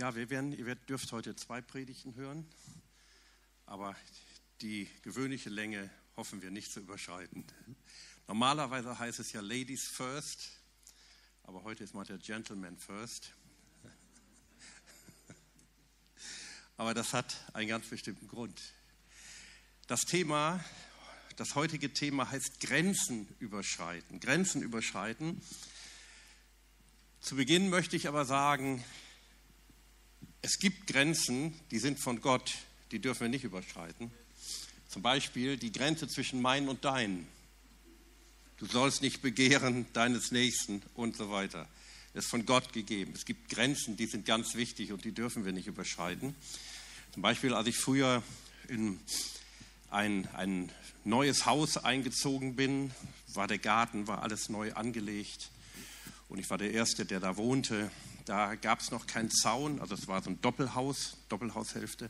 Ja, wir werden, ihr dürft heute zwei Predigten hören, aber die gewöhnliche Länge hoffen wir nicht zu überschreiten. Normalerweise heißt es ja Ladies first, aber heute ist mal der Gentleman first. Aber das hat einen ganz bestimmten Grund. Das Thema, das heutige Thema heißt Grenzen überschreiten. Grenzen überschreiten. Zu Beginn möchte ich aber sagen, es gibt Grenzen, die sind von Gott, die dürfen wir nicht überschreiten. Zum Beispiel die Grenze zwischen mein und dein. Du sollst nicht begehren deines Nächsten und so weiter. Das ist von Gott gegeben. Es gibt Grenzen, die sind ganz wichtig und die dürfen wir nicht überschreiten. Zum Beispiel, als ich früher in ein, ein neues Haus eingezogen bin, war der Garten, war alles neu angelegt und ich war der Erste, der da wohnte. Da gab es noch keinen Zaun, also es war so ein Doppelhaus, Doppelhaushälfte.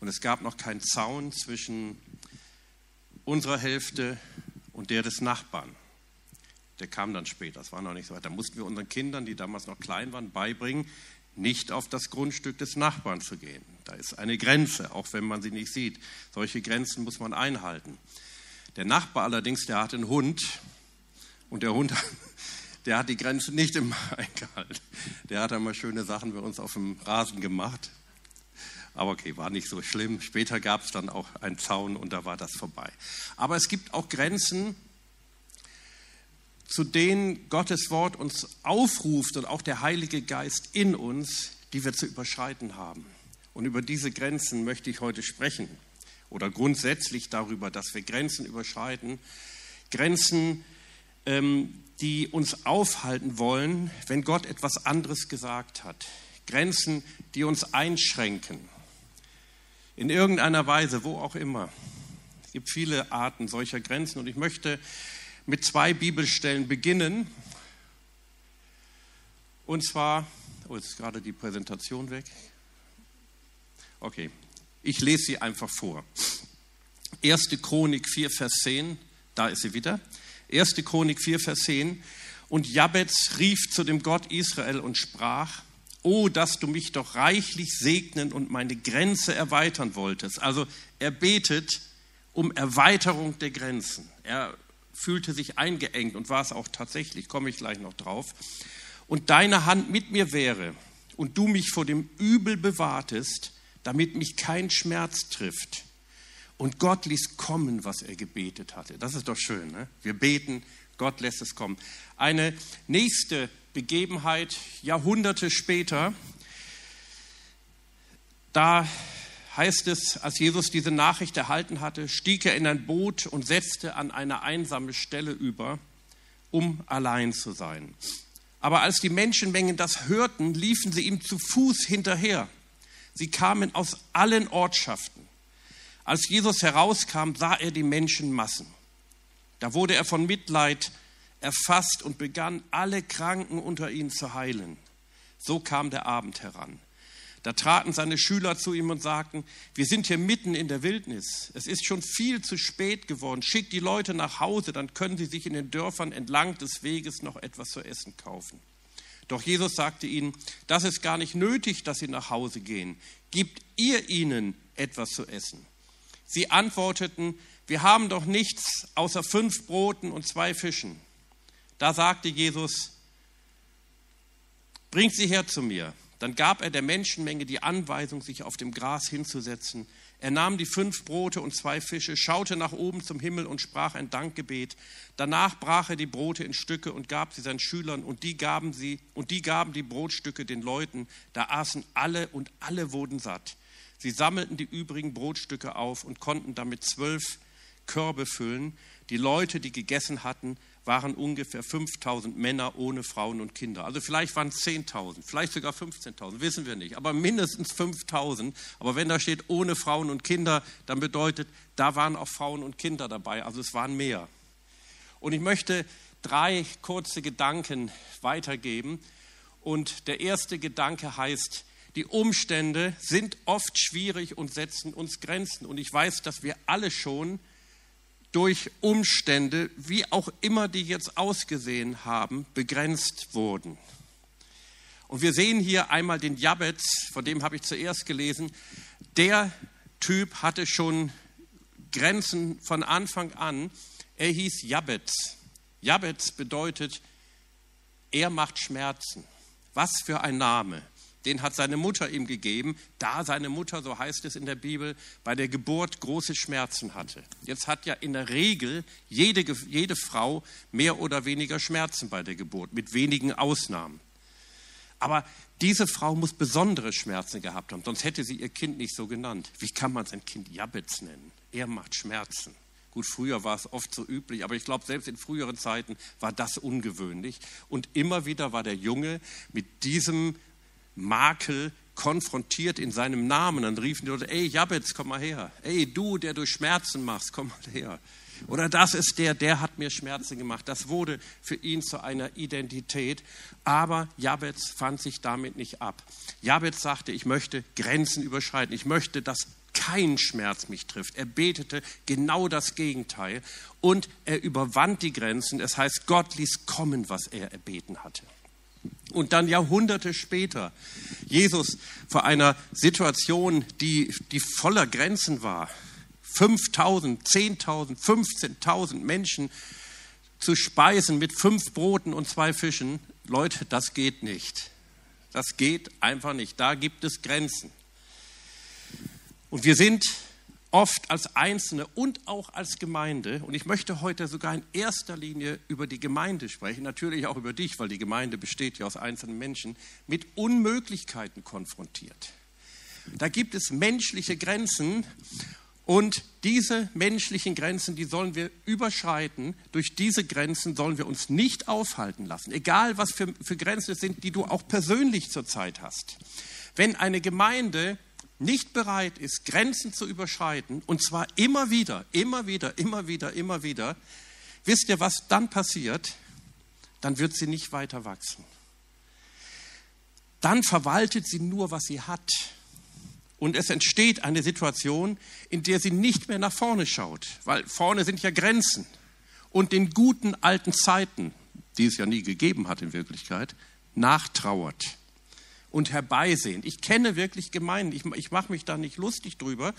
Und es gab noch keinen Zaun zwischen unserer Hälfte und der des Nachbarn. Der kam dann später, das war noch nicht so weit. Da mussten wir unseren Kindern, die damals noch klein waren, beibringen, nicht auf das Grundstück des Nachbarn zu gehen. Da ist eine Grenze, auch wenn man sie nicht sieht. Solche Grenzen muss man einhalten. Der Nachbar allerdings, der hatte einen Hund und der Hund der hat die Grenze nicht immer eingehalten. Der hat einmal schöne Sachen bei uns auf dem Rasen gemacht. Aber okay, war nicht so schlimm. Später gab es dann auch einen Zaun und da war das vorbei. Aber es gibt auch Grenzen, zu denen Gottes Wort uns aufruft und auch der Heilige Geist in uns, die wir zu überschreiten haben. Und über diese Grenzen möchte ich heute sprechen. Oder grundsätzlich darüber, dass wir Grenzen überschreiten. Grenzen, ähm, die uns aufhalten wollen, wenn Gott etwas anderes gesagt hat. Grenzen, die uns einschränken. In irgendeiner Weise, wo auch immer. Es gibt viele Arten solcher Grenzen und ich möchte mit zwei Bibelstellen beginnen. Und zwar, oh, jetzt ist gerade die Präsentation weg. Okay, ich lese sie einfach vor. 1. Chronik 4, Vers 10, da ist sie wieder. 1. Chronik 4, Vers 10. Und Jabez rief zu dem Gott Israel und sprach, Oh, dass du mich doch reichlich segnen und meine Grenze erweitern wolltest. Also er betet um Erweiterung der Grenzen. Er fühlte sich eingeengt und war es auch tatsächlich, komme ich gleich noch drauf. Und deine Hand mit mir wäre und du mich vor dem Übel bewahrtest, damit mich kein Schmerz trifft und Gott ließ kommen, was er gebetet hatte. Das ist doch schön. Ne? Wir beten, Gott lässt es kommen. Eine nächste Begebenheit, Jahrhunderte später, da heißt es, als Jesus diese Nachricht erhalten hatte, stieg er in ein Boot und setzte an eine einsame Stelle über, um allein zu sein. Aber als die Menschenmengen das hörten, liefen sie ihm zu Fuß hinterher. Sie kamen aus allen Ortschaften. Als Jesus herauskam, sah er die Menschenmassen. Da wurde er von Mitleid erfasst und begann, alle Kranken unter ihnen zu heilen. So kam der Abend heran. Da traten seine Schüler zu ihm und sagten, wir sind hier mitten in der Wildnis. Es ist schon viel zu spät geworden. Schickt die Leute nach Hause, dann können sie sich in den Dörfern entlang des Weges noch etwas zu essen kaufen. Doch Jesus sagte ihnen, das ist gar nicht nötig, dass sie nach Hause gehen. Gibt ihr ihnen etwas zu essen. Sie antworteten, wir haben doch nichts außer fünf Broten und zwei Fischen. Da sagte Jesus, bringt sie her zu mir. Dann gab er der Menschenmenge die Anweisung, sich auf dem Gras hinzusetzen. Er nahm die fünf Brote und zwei Fische, schaute nach oben zum Himmel und sprach ein Dankgebet. Danach brach er die Brote in Stücke und gab sie seinen Schülern und die gaben sie und die gaben die Brotstücke den Leuten. Da aßen alle und alle wurden satt. Sie sammelten die übrigen Brotstücke auf und konnten damit zwölf Körbe füllen. Die Leute, die gegessen hatten, waren ungefähr 5000 Männer ohne Frauen und Kinder. Also vielleicht waren es 10.000, vielleicht sogar 15.000, wissen wir nicht, aber mindestens 5000. Aber wenn da steht ohne Frauen und Kinder, dann bedeutet, da waren auch Frauen und Kinder dabei, also es waren mehr. Und ich möchte drei kurze Gedanken weitergeben. Und der erste Gedanke heißt, die Umstände sind oft schwierig und setzen uns Grenzen. Und ich weiß, dass wir alle schon durch Umstände, wie auch immer die jetzt ausgesehen haben, begrenzt wurden. Und wir sehen hier einmal den Jabez, von dem habe ich zuerst gelesen. Der Typ hatte schon Grenzen von Anfang an. Er hieß Jabez. Jabez bedeutet, er macht Schmerzen. Was für ein Name. Den hat seine Mutter ihm gegeben, da seine Mutter, so heißt es in der Bibel, bei der Geburt große Schmerzen hatte. Jetzt hat ja in der Regel jede, jede Frau mehr oder weniger Schmerzen bei der Geburt, mit wenigen Ausnahmen. Aber diese Frau muss besondere Schmerzen gehabt haben, sonst hätte sie ihr Kind nicht so genannt. Wie kann man sein Kind Jabez nennen? Er macht Schmerzen. Gut, früher war es oft so üblich, aber ich glaube, selbst in früheren Zeiten war das ungewöhnlich. Und immer wieder war der Junge mit diesem Makel konfrontiert in seinem Namen. Dann riefen die Leute, ey Jabez, komm mal her. Ey du, der du Schmerzen machst, komm mal her. Oder das ist der, der hat mir Schmerzen gemacht. Das wurde für ihn zu einer Identität. Aber Jabez fand sich damit nicht ab. Jabez sagte, ich möchte Grenzen überschreiten. Ich möchte, dass kein Schmerz mich trifft. Er betete genau das Gegenteil und er überwand die Grenzen. Das heißt, Gott ließ kommen, was er erbeten hatte. Und dann Jahrhunderte später, Jesus vor einer Situation, die, die voller Grenzen war, 5000, 10.000, 15.000 Menschen zu speisen mit fünf Broten und zwei Fischen, Leute, das geht nicht. Das geht einfach nicht. Da gibt es Grenzen. Und wir sind oft als Einzelne und auch als Gemeinde, und ich möchte heute sogar in erster Linie über die Gemeinde sprechen, natürlich auch über dich, weil die Gemeinde besteht ja aus einzelnen Menschen, mit Unmöglichkeiten konfrontiert. Da gibt es menschliche Grenzen und diese menschlichen Grenzen, die sollen wir überschreiten. Durch diese Grenzen sollen wir uns nicht aufhalten lassen, egal was für, für Grenzen es sind, die du auch persönlich zurzeit hast. Wenn eine Gemeinde nicht bereit ist, Grenzen zu überschreiten, und zwar immer wieder, immer wieder, immer wieder, immer wieder, wisst ihr, was dann passiert? Dann wird sie nicht weiter wachsen. Dann verwaltet sie nur, was sie hat. Und es entsteht eine Situation, in der sie nicht mehr nach vorne schaut, weil vorne sind ja Grenzen. Und den guten alten Zeiten, die es ja nie gegeben hat in Wirklichkeit, nachtrauert und herbeisehen. Ich kenne wirklich Gemeinden, ich, ich mache mich da nicht lustig drüber.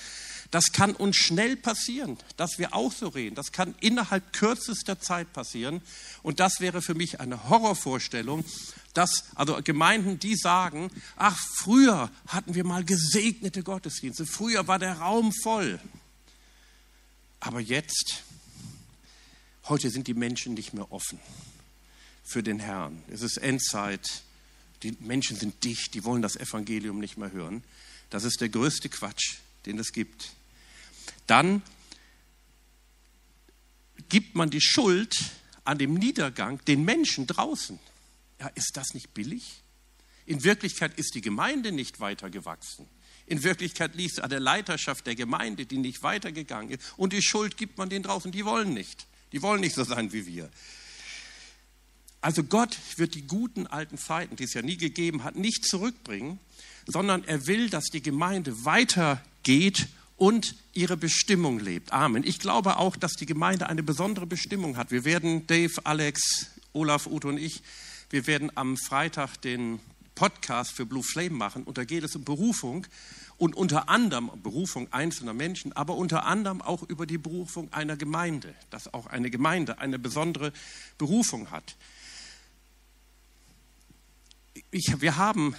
Das kann uns schnell passieren, dass wir auch so reden. Das kann innerhalb kürzester Zeit passieren. Und das wäre für mich eine Horrorvorstellung, dass also Gemeinden, die sagen, ach, früher hatten wir mal gesegnete Gottesdienste, früher war der Raum voll. Aber jetzt, heute sind die Menschen nicht mehr offen für den Herrn. Es ist Endzeit die Menschen sind dicht, die wollen das Evangelium nicht mehr hören. Das ist der größte Quatsch, den es gibt. Dann gibt man die Schuld an dem Niedergang den Menschen draußen. Ja, ist das nicht billig? In Wirklichkeit ist die Gemeinde nicht weitergewachsen. In Wirklichkeit liegt es an der Leiterschaft der Gemeinde, die nicht weitergegangen ist. Und die Schuld gibt man denen draußen. Die wollen nicht. Die wollen nicht so sein wie wir. Also Gott wird die guten alten Zeiten, die es ja nie gegeben hat, nicht zurückbringen, sondern er will, dass die Gemeinde weitergeht und ihre Bestimmung lebt. Amen. Ich glaube auch, dass die Gemeinde eine besondere Bestimmung hat. Wir werden, Dave, Alex, Olaf, Uto und ich, wir werden am Freitag den Podcast für Blue Flame machen und da geht es um Berufung und unter anderem Berufung einzelner Menschen, aber unter anderem auch über die Berufung einer Gemeinde, dass auch eine Gemeinde eine besondere Berufung hat ich, wir haben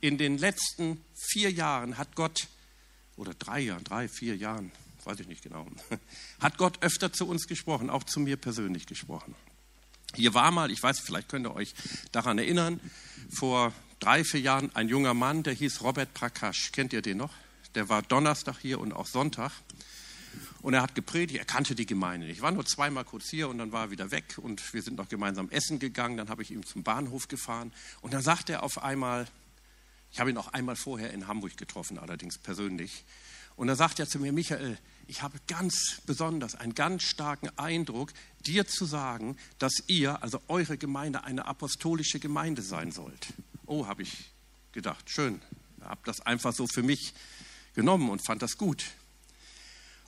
in den letzten vier Jahren hat Gott, oder drei Jahren, drei, vier Jahren, weiß ich nicht genau, hat Gott öfter zu uns gesprochen, auch zu mir persönlich gesprochen. Hier war mal, ich weiß, vielleicht könnt ihr euch daran erinnern, vor drei, vier Jahren ein junger Mann, der hieß Robert Prakash. Kennt ihr den noch? Der war Donnerstag hier und auch Sonntag. Und er hat gepredigt, er kannte die Gemeinde nicht. Ich war nur zweimal kurz hier und dann war er wieder weg und wir sind noch gemeinsam essen gegangen. Dann habe ich ihn zum Bahnhof gefahren und dann sagt er auf einmal, ich habe ihn auch einmal vorher in Hamburg getroffen, allerdings persönlich. Und dann sagt er zu mir, Michael, ich habe ganz besonders einen ganz starken Eindruck, dir zu sagen, dass ihr, also eure Gemeinde, eine apostolische Gemeinde sein sollt. Oh, habe ich gedacht, schön. Habe das einfach so für mich genommen und fand das gut.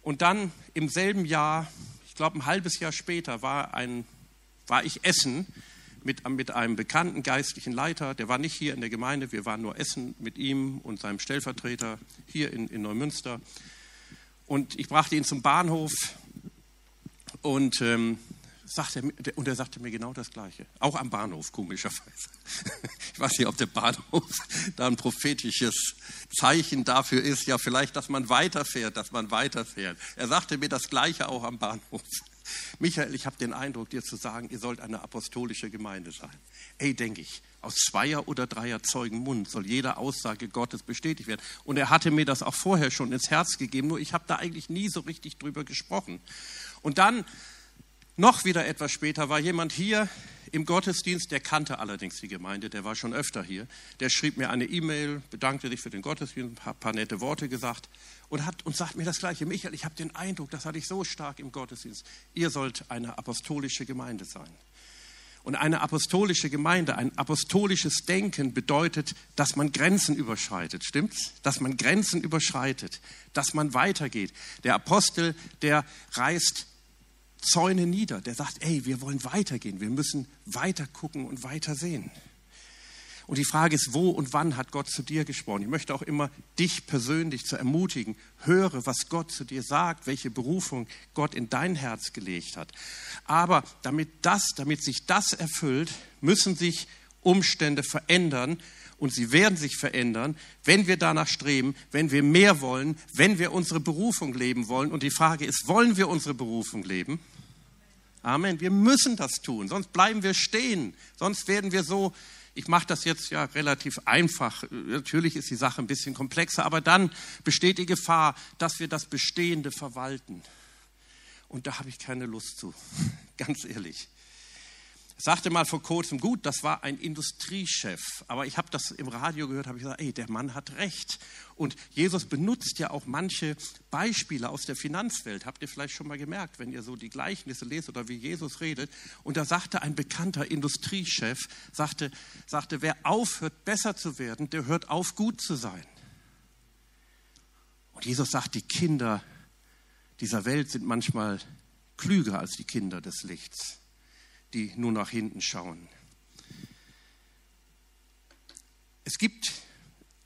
Und dann im selben Jahr, ich glaube ein halbes Jahr später, war, ein, war ich essen mit, mit einem bekannten geistlichen Leiter, der war nicht hier in der Gemeinde, wir waren nur essen mit ihm und seinem Stellvertreter hier in, in Neumünster. Und ich brachte ihn zum Bahnhof und ähm, sagte, und er sagte mir genau das Gleiche. Auch am Bahnhof, komischerweise. Ich weiß nicht, ob der Bahnhof da ein prophetisches Zeichen dafür ist. Ja, vielleicht, dass man weiterfährt, dass man weiterfährt. Er sagte mir das Gleiche auch am Bahnhof. Michael, ich habe den Eindruck, dir zu sagen, ihr sollt eine apostolische Gemeinde sein. Ey, denke ich, aus zweier oder dreier Zeugen Mund soll jede Aussage Gottes bestätigt werden. Und er hatte mir das auch vorher schon ins Herz gegeben, nur ich habe da eigentlich nie so richtig drüber gesprochen. Und dann, noch wieder etwas später, war jemand hier im Gottesdienst, der kannte allerdings die Gemeinde, der war schon öfter hier. Der schrieb mir eine E-Mail, bedankte sich für den Gottesdienst, ein paar, nette Worte gesagt und, hat, und sagt mir das Gleiche. Michael, ich habe den Eindruck, das hatte ich so stark im Gottesdienst. Ihr sollt eine apostolische Gemeinde sein. Und eine apostolische Gemeinde, ein apostolisches Denken bedeutet, dass man Grenzen überschreitet, stimmt's? Dass man Grenzen überschreitet, dass man weitergeht. Der Apostel, der reißt Zäune nieder, der sagt, ey, wir wollen weitergehen, wir müssen weiter gucken und weiter sehen. Und die Frage ist, wo und wann hat Gott zu dir gesprochen? Ich möchte auch immer dich persönlich zu ermutigen, höre, was Gott zu dir sagt, welche Berufung Gott in dein Herz gelegt hat. Aber damit das, damit sich das erfüllt, müssen sich Umstände verändern und sie werden sich verändern, wenn wir danach streben, wenn wir mehr wollen, wenn wir unsere Berufung leben wollen. Und die Frage ist, wollen wir unsere Berufung leben? Amen. Wir müssen das tun, sonst bleiben wir stehen, sonst werden wir so ich mache das jetzt ja relativ einfach. Natürlich ist die Sache ein bisschen komplexer, aber dann besteht die Gefahr, dass wir das Bestehende verwalten. Und da habe ich keine Lust zu, ganz ehrlich sagte mal vor kurzem, gut, das war ein Industriechef, aber ich habe das im Radio gehört, habe ich gesagt, ey, der Mann hat recht. Und Jesus benutzt ja auch manche Beispiele aus der Finanzwelt. Habt ihr vielleicht schon mal gemerkt, wenn ihr so die Gleichnisse lest oder wie Jesus redet? Und da sagte ein bekannter Industriechef, sagte, sagte, wer aufhört, besser zu werden, der hört auf, gut zu sein. Und Jesus sagt, die Kinder dieser Welt sind manchmal klüger als die Kinder des Lichts die nur nach hinten schauen. Es gibt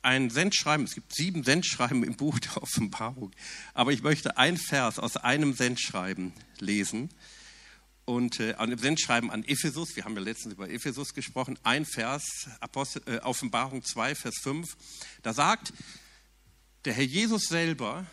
ein Sendschreiben, es gibt sieben Sendschreiben im Buch der Offenbarung, aber ich möchte ein Vers aus einem Sendschreiben lesen. Und äh, an dem Sendschreiben an Ephesus, wir haben ja letztens über Ephesus gesprochen, ein Vers, Apostel, äh, Offenbarung 2, Vers 5, da sagt der Herr Jesus selber,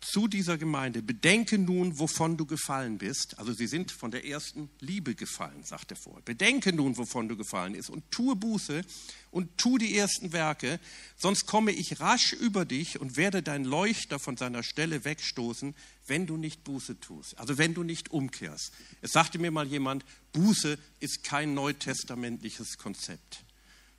zu dieser Gemeinde, bedenke nun, wovon du gefallen bist. Also sie sind von der ersten Liebe gefallen, sagt er vor. Bedenke nun, wovon du gefallen bist und tue Buße und tu die ersten Werke, sonst komme ich rasch über dich und werde dein Leuchter von seiner Stelle wegstoßen, wenn du nicht Buße tust. Also wenn du nicht umkehrst. Es sagte mir mal jemand, Buße ist kein neutestamentliches Konzept.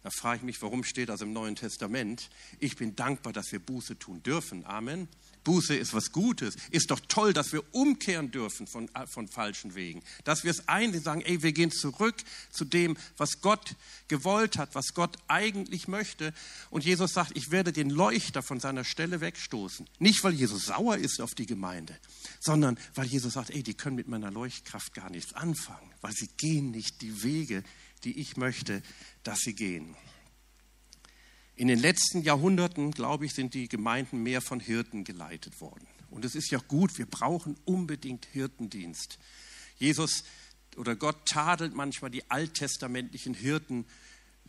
Da frage ich mich, warum steht das im Neuen Testament? Ich bin dankbar, dass wir Buße tun dürfen. Amen. Buße ist was Gutes. Ist doch toll, dass wir umkehren dürfen von, äh, von falschen Wegen. Dass wir es einsehen, sagen, ey, wir gehen zurück zu dem, was Gott gewollt hat, was Gott eigentlich möchte. Und Jesus sagt, ich werde den Leuchter von seiner Stelle wegstoßen. Nicht, weil Jesus sauer ist auf die Gemeinde, sondern weil Jesus sagt, ey, die können mit meiner Leuchtkraft gar nichts anfangen, weil sie gehen nicht die Wege, die ich möchte, dass sie gehen. In den letzten Jahrhunderten, glaube ich, sind die Gemeinden mehr von Hirten geleitet worden. Und es ist ja gut, wir brauchen unbedingt Hirtendienst. Jesus oder Gott tadelt manchmal die alttestamentlichen Hirten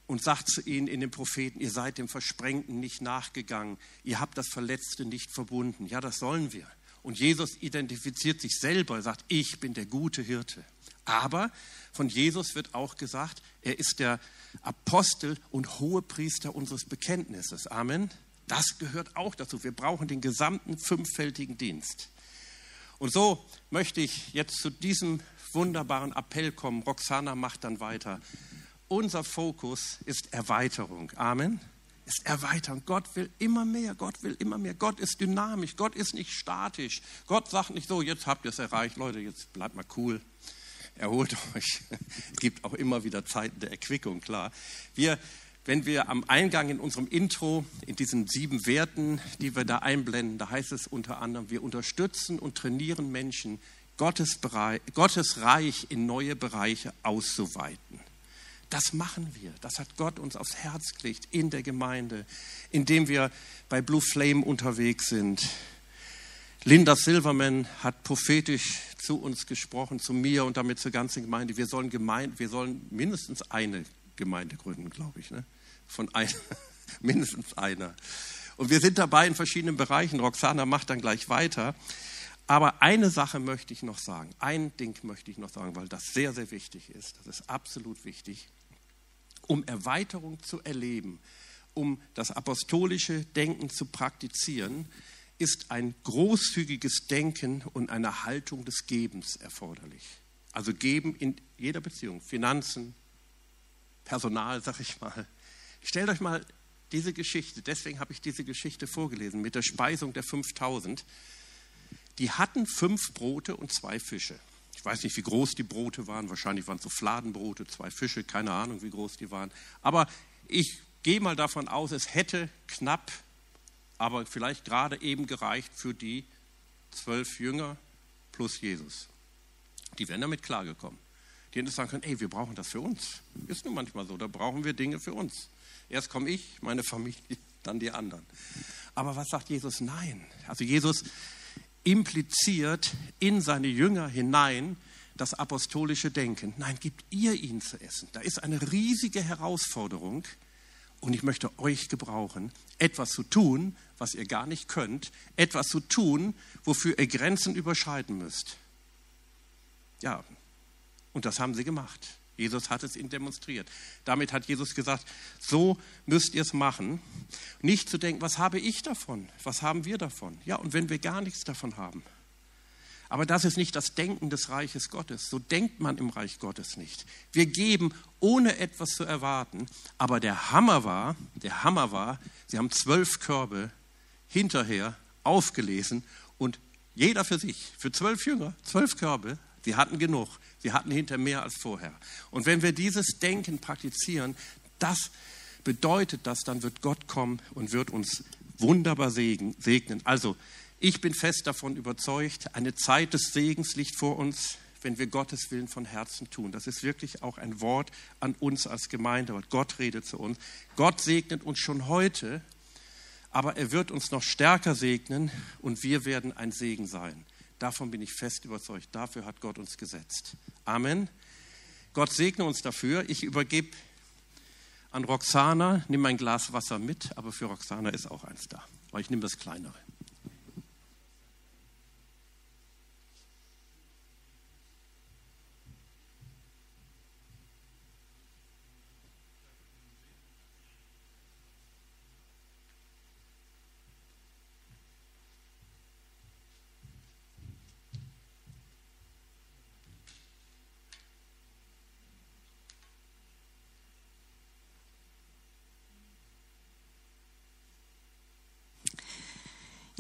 und sagt zu ihnen in den Propheten, ihr seid dem Versprengten nicht nachgegangen, ihr habt das Verletzte nicht verbunden. Ja, das sollen wir. Und Jesus identifiziert sich selber, er sagt, ich bin der gute Hirte. Aber von Jesus wird auch gesagt, er ist der Apostel und Hohepriester unseres Bekenntnisses. Amen. Das gehört auch dazu. Wir brauchen den gesamten fünffältigen Dienst. Und so möchte ich jetzt zu diesem wunderbaren Appell kommen. Roxana macht dann weiter. Unser Fokus ist Erweiterung. Amen. Ist Erweiterung. Gott will immer mehr. Gott will immer mehr. Gott ist dynamisch. Gott ist nicht statisch. Gott sagt nicht so, jetzt habt ihr es erreicht. Leute, jetzt bleibt mal cool erholt euch. Es gibt auch immer wieder Zeiten der Erquickung, klar. Wir, wenn wir am Eingang in unserem Intro, in diesen sieben Werten, die wir da einblenden, da heißt es unter anderem, wir unterstützen und trainieren Menschen, Gottes, Bereich, Gottes Reich in neue Bereiche auszuweiten. Das machen wir. Das hat Gott uns aufs Herz gelegt in der Gemeinde, indem wir bei Blue Flame unterwegs sind. Linda Silverman hat prophetisch zu uns gesprochen, zu mir und damit zur ganzen Gemeinde. Wir sollen, Gemeinde, wir sollen mindestens eine Gemeinde gründen, glaube ich. Ne? Von einer, mindestens einer. Und wir sind dabei in verschiedenen Bereichen. Roxana macht dann gleich weiter. Aber eine Sache möchte ich noch sagen. Ein Ding möchte ich noch sagen, weil das sehr, sehr wichtig ist. Das ist absolut wichtig. Um Erweiterung zu erleben, um das apostolische Denken zu praktizieren, ist ein großzügiges Denken und eine Haltung des Gebens erforderlich. Also geben in jeder Beziehung, Finanzen, Personal, sag ich mal. Stellt euch mal diese Geschichte, deswegen habe ich diese Geschichte vorgelesen, mit der Speisung der 5000. Die hatten fünf Brote und zwei Fische. Ich weiß nicht, wie groß die Brote waren. Wahrscheinlich waren es so Fladenbrote, zwei Fische, keine Ahnung, wie groß die waren. Aber ich gehe mal davon aus, es hätte knapp aber vielleicht gerade eben gereicht für die zwölf Jünger plus Jesus. Die wären damit klargekommen. Die hätten sagen können, ey, wir brauchen das für uns. Ist nun manchmal so, da brauchen wir Dinge für uns. Erst komme ich, meine Familie, dann die anderen. Aber was sagt Jesus? Nein. Also Jesus impliziert in seine Jünger hinein das apostolische Denken. Nein, gibt ihr ihnen zu essen. Da ist eine riesige Herausforderung. Und ich möchte euch gebrauchen, etwas zu tun, was ihr gar nicht könnt, etwas zu tun, wofür ihr Grenzen überschreiten müsst. Ja, und das haben sie gemacht. Jesus hat es ihnen demonstriert. Damit hat Jesus gesagt, so müsst ihr es machen. Nicht zu denken, was habe ich davon? Was haben wir davon? Ja, und wenn wir gar nichts davon haben, aber das ist nicht das Denken des Reiches Gottes. So denkt man im Reich Gottes nicht. Wir geben, ohne etwas zu erwarten. Aber der Hammer war, der Hammer war, sie haben zwölf Körbe hinterher aufgelesen und jeder für sich, für zwölf Jünger, zwölf Körbe, sie hatten genug. Sie hatten hinter mehr als vorher. Und wenn wir dieses Denken praktizieren, das bedeutet das, dann wird Gott kommen und wird uns wunderbar segnen. Also ich bin fest davon überzeugt, eine Zeit des Segens liegt vor uns, wenn wir Gottes Willen von Herzen tun. Das ist wirklich auch ein Wort an uns als Gemeinde, Gott redet zu uns. Gott segnet uns schon heute, aber er wird uns noch stärker segnen und wir werden ein Segen sein. Davon bin ich fest überzeugt. Dafür hat Gott uns gesetzt. Amen. Gott segne uns dafür. Ich übergebe an Roxana, nimm ein Glas Wasser mit, aber für Roxana ist auch eins da, weil ich nehme das kleinere.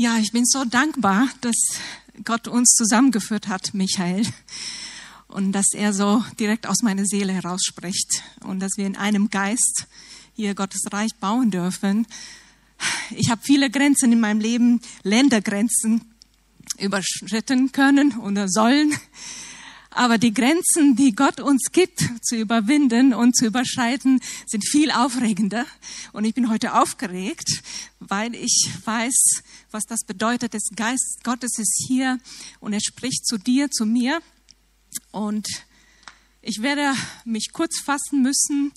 Ja, ich bin so dankbar, dass Gott uns zusammengeführt hat, Michael, und dass er so direkt aus meiner Seele herausspricht und dass wir in einem Geist hier Gottes Reich bauen dürfen. Ich habe viele Grenzen in meinem Leben, Ländergrenzen überschritten können oder sollen. Aber die Grenzen, die Gott uns gibt, zu überwinden und zu überschreiten, sind viel aufregender. Und ich bin heute aufgeregt, weil ich weiß, was das bedeutet. Das Geist Gottes ist hier und er spricht zu dir, zu mir. Und ich werde mich kurz fassen müssen,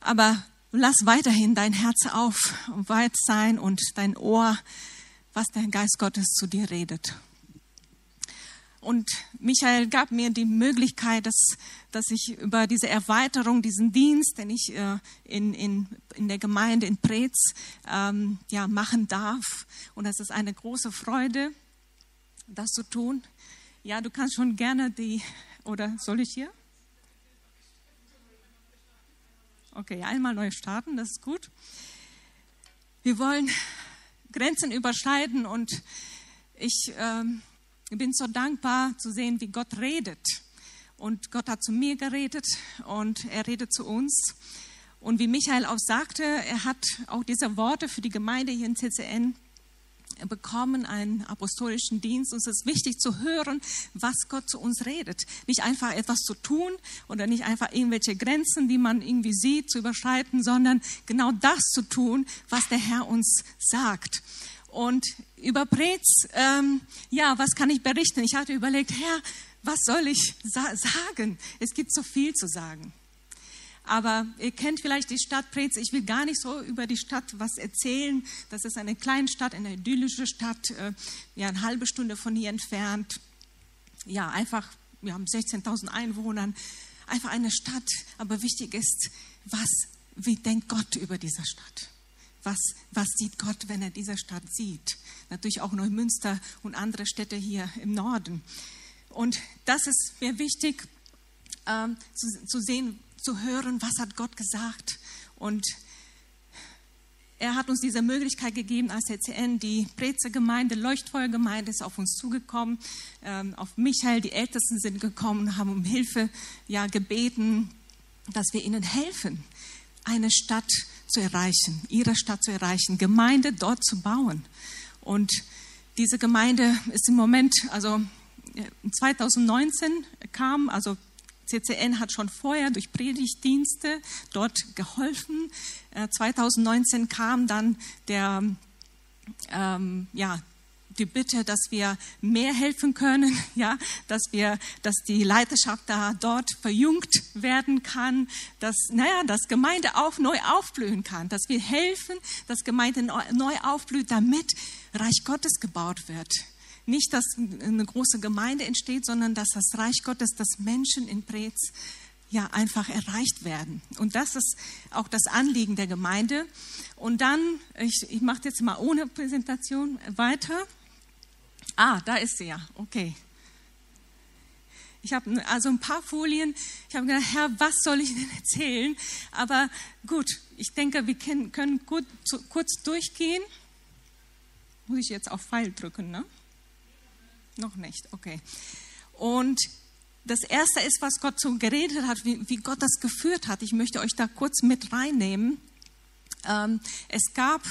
aber lass weiterhin dein Herz auf und weit sein und dein Ohr, was der Geist Gottes zu dir redet. Und Michael gab mir die Möglichkeit, dass, dass ich über diese Erweiterung, diesen Dienst, den ich äh, in, in, in der Gemeinde in Preetz ähm, ja, machen darf. Und das ist eine große Freude, das zu tun. Ja, du kannst schon gerne die, oder soll ich hier? Okay, einmal neu starten, das ist gut. Wir wollen Grenzen überschreiten und ich ähm, ich bin so dankbar zu sehen, wie Gott redet. Und Gott hat zu mir geredet und er redet zu uns. Und wie Michael auch sagte, er hat auch diese Worte für die Gemeinde hier in CCN bekommen einen apostolischen Dienst. Uns ist wichtig zu hören, was Gott zu uns redet. Nicht einfach etwas zu tun oder nicht einfach irgendwelche Grenzen, die man irgendwie sieht, zu überschreiten, sondern genau das zu tun, was der Herr uns sagt. Und über Prez, ähm, ja, was kann ich berichten? Ich hatte überlegt, Herr, was soll ich sa sagen? Es gibt so viel zu sagen. Aber ihr kennt vielleicht die Stadt Preetz. Ich will gar nicht so über die Stadt was erzählen. Das ist eine kleine Stadt, eine idyllische Stadt, äh, ja, eine halbe Stunde von hier entfernt. Ja, einfach, wir haben 16.000 Einwohner. Einfach eine Stadt. Aber wichtig ist, was, wie denkt Gott über diese Stadt? Was, was sieht Gott, wenn er diese Stadt sieht? Natürlich auch Neumünster und andere Städte hier im Norden. Und das ist mir wichtig ähm, zu, zu sehen, zu hören, was hat Gott gesagt. Und er hat uns diese Möglichkeit gegeben als CCN. Die Preze Gemeinde, Leuchtfeuergemeinde ist auf uns zugekommen. Ähm, auf Michael, die Ältesten sind gekommen, haben um Hilfe ja, gebeten, dass wir ihnen helfen, eine Stadt zu erreichen, ihre Stadt zu erreichen, Gemeinde dort zu bauen. Und diese Gemeinde ist im Moment, also 2019 kam, also CCN hat schon vorher durch Predigtdienste dort geholfen. 2019 äh, kam dann der, ähm, ja, die Bitte, dass wir mehr helfen können, ja, dass wir, dass die Leiterschaft da dort verjüngt werden kann, dass, naja, dass Gemeinde auch neu aufblühen kann, dass wir helfen, dass Gemeinde neu aufblüht, damit Reich Gottes gebaut wird. Nicht, dass eine große Gemeinde entsteht, sondern dass das Reich Gottes, dass Menschen in Preetz ja einfach erreicht werden. Und das ist auch das Anliegen der Gemeinde. Und dann, ich, ich mache jetzt mal ohne Präsentation weiter. Ah, da ist sie ja. Okay. Ich habe also ein paar Folien. Ich habe gedacht, Herr, was soll ich denn erzählen? Aber gut, ich denke, wir können, gut, kurz durchgehen. Muss ich jetzt auf Pfeil drücken, ne? Noch nicht, okay. Und das erste ist, was Gott so geredet hat, wie, wie Gott das geführt hat. Ich möchte euch da kurz mit reinnehmen. Ähm, es gab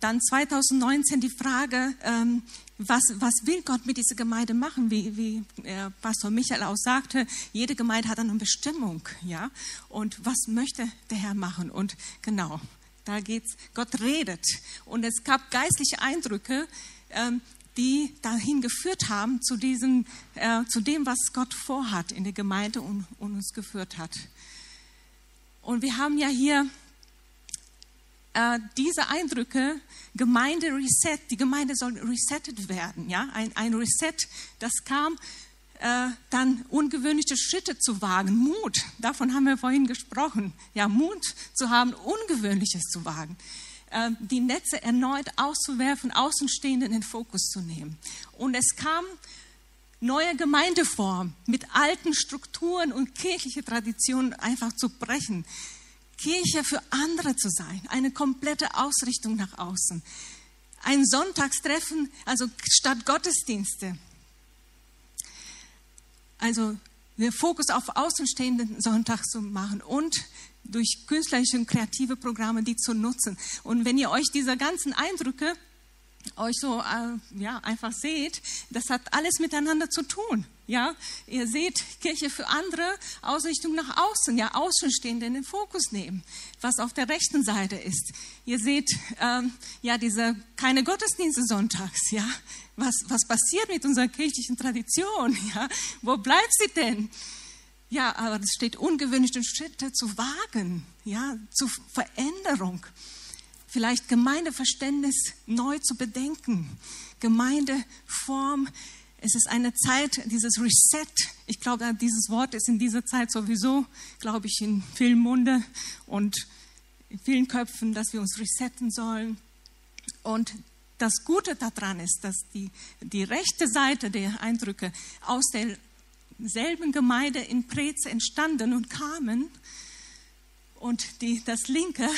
dann 2019 die Frage, ähm, was, was will Gott mit dieser Gemeinde machen? Wie, wie äh, Pastor Michael auch sagte, jede Gemeinde hat eine Bestimmung, ja. Und was möchte der Herr machen? Und genau, da geht's. Gott redet. Und es gab geistliche Eindrücke, ähm, die dahin geführt haben, zu, diesem, äh, zu dem, was Gott vorhat in der Gemeinde und, und, uns geführt hat. Und wir haben ja hier äh, diese Eindrücke, Gemeinde Reset, die Gemeinde soll resettet werden, ja, ein, ein Reset, das kam, äh, dann ungewöhnliche Schritte zu wagen, Mut, davon haben wir vorhin gesprochen, ja, Mut zu haben, Ungewöhnliches zu wagen. Ähm, die Netze erneut auszuwerfen, Außenstehende in den Fokus zu nehmen. Und es kam neue Gemeindeform mit alten Strukturen und kirchliche Traditionen einfach zu brechen. Kirche für andere zu sein, eine komplette Ausrichtung nach außen. Ein Sonntagstreffen, also statt Gottesdienste. Also den Fokus auf außenstehenden Sonntag zu machen und durch künstlerische und kreative Programme die zu nutzen. Und wenn ihr euch diese ganzen Eindrücke euch so äh, ja einfach seht, das hat alles miteinander zu tun. Ja, ihr seht Kirche für andere, Ausrichtung nach außen, ja, Außenstehende in den Fokus nehmen, was auf der rechten Seite ist. Ihr seht ähm, ja diese keine Gottesdienste sonntags, ja, was was passiert mit unserer kirchlichen Tradition, ja, wo bleibt sie denn? Ja, aber es steht ungewöhnliche Schritte zu wagen, ja, zu Veränderung. Vielleicht Gemeindeverständnis neu zu bedenken. Gemeindeform. Es ist eine Zeit, dieses Reset. Ich glaube, dieses Wort ist in dieser Zeit sowieso, glaube ich, in vielen Munde und in vielen Köpfen, dass wir uns resetten sollen. Und das Gute daran ist, dass die, die rechte Seite der Eindrücke aus der selben Gemeinde in Prez entstanden und kamen und die, das Linke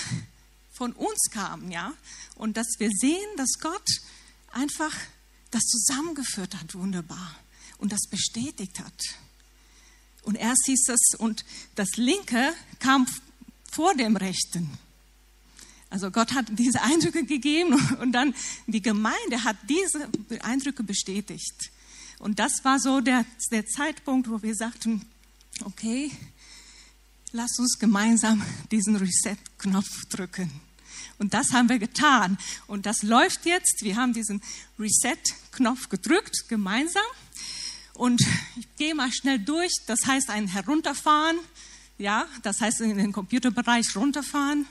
von uns kam, ja, und dass wir sehen, dass Gott einfach das zusammengeführt hat, wunderbar, und das bestätigt hat. Und erst hieß es, und das Linke kam vor dem Rechten. Also Gott hat diese Eindrücke gegeben und dann die Gemeinde hat diese Eindrücke bestätigt. Und das war so der, der Zeitpunkt, wo wir sagten, okay, lass uns gemeinsam diesen Reset-Knopf drücken. Und das haben wir getan. Und das läuft jetzt. Wir haben diesen Reset-Knopf gedrückt, gemeinsam. Und ich gehe mal schnell durch. Das heißt ein Herunterfahren. Ja, das heißt in den Computerbereich runterfahren,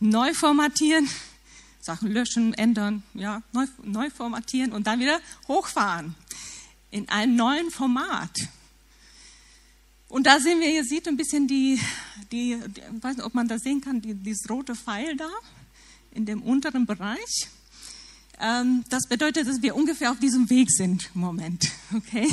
neu formatieren, Sachen löschen, ändern, ja, neu, neu formatieren und dann wieder hochfahren in einem neuen Format. Und da sehen wir, ihr seht ein bisschen die, die, die ich weiß nicht, ob man das sehen kann, die, dieses rote Pfeil da in dem unteren Bereich. Ähm, das bedeutet, dass wir ungefähr auf diesem Weg sind im Moment. Okay?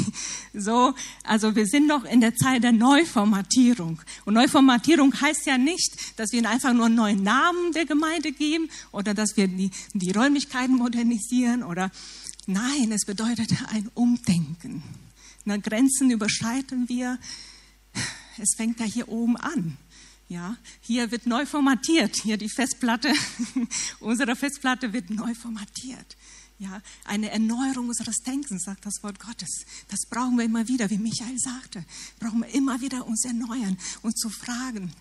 So, also wir sind noch in der Zeit der Neuformatierung. Und Neuformatierung heißt ja nicht, dass wir einfach nur einen neuen Namen der Gemeinde geben oder dass wir die, die Räumlichkeiten modernisieren oder nein, es bedeutet ein Umdenken. Na, Grenzen überschreiten wir. Es fängt ja hier oben an. Ja, hier wird neu formatiert. Hier die Festplatte, unsere Festplatte wird neu formatiert. Ja, eine Erneuerung unseres Denkens, sagt das Wort Gottes. Das brauchen wir immer wieder, wie Michael sagte. Brauchen wir immer wieder uns erneuern und zu fragen,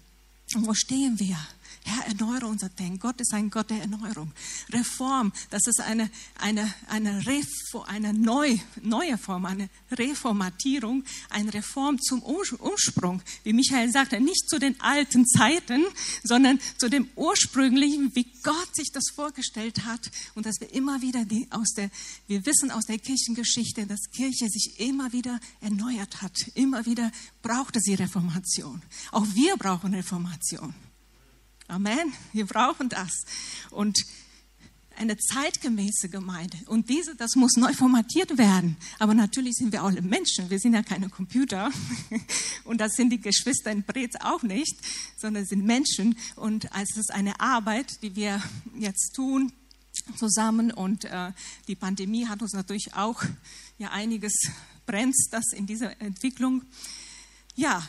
wo stehen wir? Herr, erneuere unser Denken. Gott ist ein Gott der Erneuerung. Reform, das ist eine, eine, eine, Refo, eine neu, neue Form, eine Reformatierung, eine Reform zum Ursprung. Wie Michael sagte, nicht zu den alten Zeiten, sondern zu dem ursprünglichen, wie Gott sich das vorgestellt hat. Und dass wir immer wieder die aus der, wir wissen aus der Kirchengeschichte, dass Kirche sich immer wieder erneuert hat. Immer wieder brauchte sie Reformation. Auch wir brauchen Reformation. Amen. Wir brauchen das. Und eine zeitgemäße Gemeinde. Und diese, das muss neu formatiert werden. Aber natürlich sind wir alle Menschen. Wir sind ja keine Computer. Und das sind die Geschwister in Brez auch nicht, sondern sind Menschen. Und es ist eine Arbeit, die wir jetzt tun zusammen. Und äh, die Pandemie hat uns natürlich auch ja einiges bremst das in dieser Entwicklung. Ja,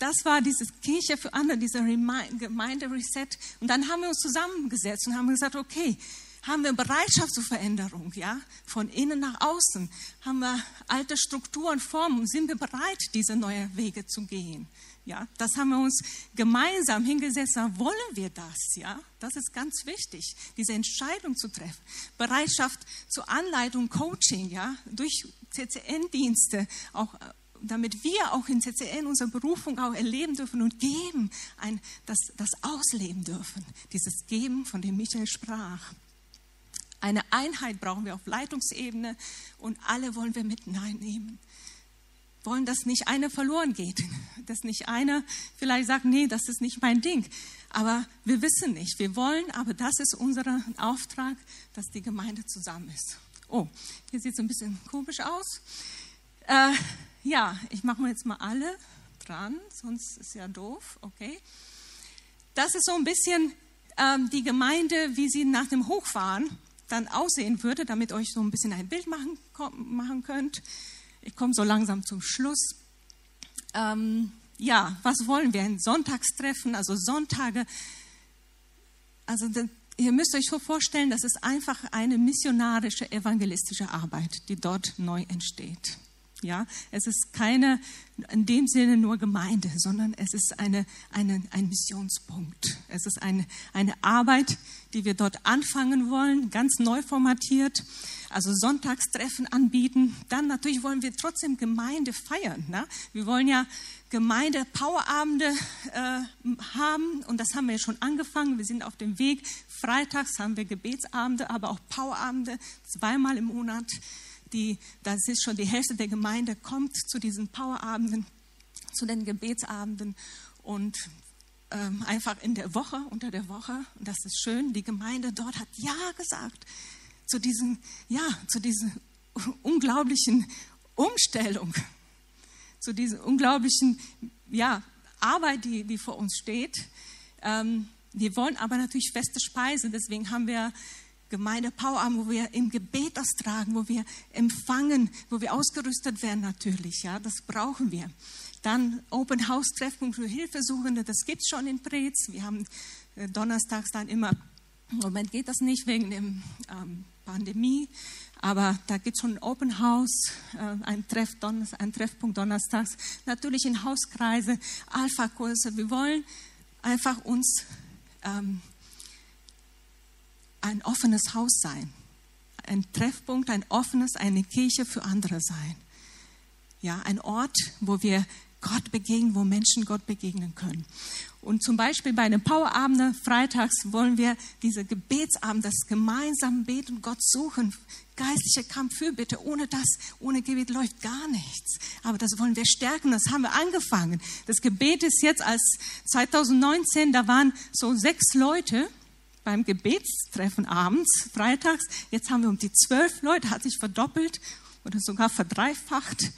das war diese Kirche für andere, dieser Gemeinde-Reset. Und dann haben wir uns zusammengesetzt und haben gesagt, okay, haben wir Bereitschaft zur Veränderung, ja, von innen nach außen, haben wir alte Strukturen, Formen, sind wir bereit, diese neuen Wege zu gehen, ja, das haben wir uns gemeinsam hingesetzt, wollen wir das, ja, das ist ganz wichtig, diese Entscheidung zu treffen, Bereitschaft zur Anleitung, Coaching, ja, durch CCN-Dienste, auch damit wir auch in CCN unsere Berufung auch erleben dürfen und geben, ein, das, das ausleben dürfen. Dieses Geben, von dem Michael sprach. Eine Einheit brauchen wir auf Leitungsebene und alle wollen wir mit hineinnehmen. Wollen, dass nicht einer verloren geht, dass nicht einer vielleicht sagt, nee, das ist nicht mein Ding. Aber wir wissen nicht. Wir wollen, aber das ist unser Auftrag, dass die Gemeinde zusammen ist. Oh, hier sieht es ein bisschen komisch aus. Äh, ja, ich mache mir jetzt mal alle dran, sonst ist ja doof, okay. Das ist so ein bisschen ähm, die Gemeinde, wie sie nach dem Hochfahren dann aussehen würde, damit euch so ein bisschen ein Bild machen, machen könnt. Ich komme so langsam zum Schluss. Ähm, ja, was wollen wir? Ein Sonntagstreffen, also Sonntage. Also ihr müsst euch vorstellen, das ist einfach eine missionarische, evangelistische Arbeit, die dort neu entsteht. Ja, es ist keine in dem Sinne nur Gemeinde, sondern es ist eine, eine, ein Missionspunkt. Es ist eine, eine Arbeit, die wir dort anfangen wollen, ganz neu formatiert. Also Sonntagstreffen anbieten. Dann natürlich wollen wir trotzdem Gemeinde feiern. Ne? Wir wollen ja Gemeinde Powerabende äh, haben und das haben wir schon angefangen. Wir sind auf dem Weg. Freitags haben wir Gebetsabende, aber auch Powerabende zweimal im Monat die, das ist schon die Hälfte der Gemeinde, kommt zu diesen Powerabenden, zu den Gebetsabenden und ähm, einfach in der Woche, unter der Woche, und das ist schön, die Gemeinde dort hat Ja gesagt zu diesen, ja, zu dieser unglaublichen Umstellung, zu dieser unglaublichen, ja, Arbeit, die, die vor uns steht. Ähm, wir wollen aber natürlich feste Speise, deswegen haben wir Gemeinde Power wo wir im Gebet das tragen, wo wir empfangen, wo wir ausgerüstet werden natürlich. Ja, das brauchen wir. Dann Open House Treffpunkt für Hilfesuchende, das gibt es schon in Preetz. Wir haben äh, donnerstags dann immer Im Moment geht das nicht wegen der ähm, Pandemie, aber da gibt es schon ein Open House, äh, ein, Treff ein Treffpunkt donnerstags, natürlich in Hauskreise, Alpha-Kurse. Wir wollen einfach uns ähm, ein offenes Haus sein, ein Treffpunkt, ein offenes, eine Kirche für andere sein. Ja, ein Ort, wo wir Gott begegnen, wo Menschen Gott begegnen können. Und zum Beispiel bei den Powerabenden freitags wollen wir diese Gebetsabend, das gemeinsame Beten, Gott suchen, geistliche Kampf, Fürbitte. Ohne das, ohne Gebet läuft gar nichts. Aber das wollen wir stärken, das haben wir angefangen. Das Gebet ist jetzt als 2019, da waren so sechs Leute beim Gebetstreffen abends, freitags. Jetzt haben wir um die zwölf Leute, hat sich verdoppelt oder sogar verdreifacht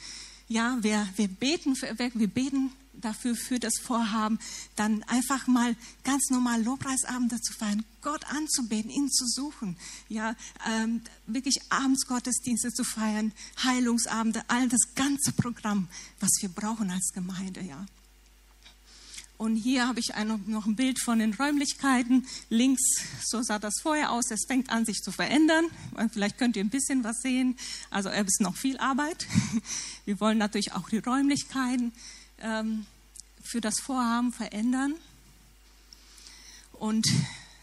ja, wir, wir beten für wir beten dafür, für das Vorhaben, dann einfach mal ganz normal Lobpreisabende zu feiern, Gott anzubeten, ihn zu suchen, ja, ähm, wirklich abends Gottesdienste zu feiern, Heilungsabende, all das ganze Programm, was wir brauchen als Gemeinde, ja. Und hier habe ich ein, noch ein Bild von den Räumlichkeiten. Links, so sah das vorher aus. Es fängt an, sich zu verändern. Vielleicht könnt ihr ein bisschen was sehen. Also es ist noch viel Arbeit. Wir wollen natürlich auch die Räumlichkeiten ähm, für das Vorhaben verändern. Und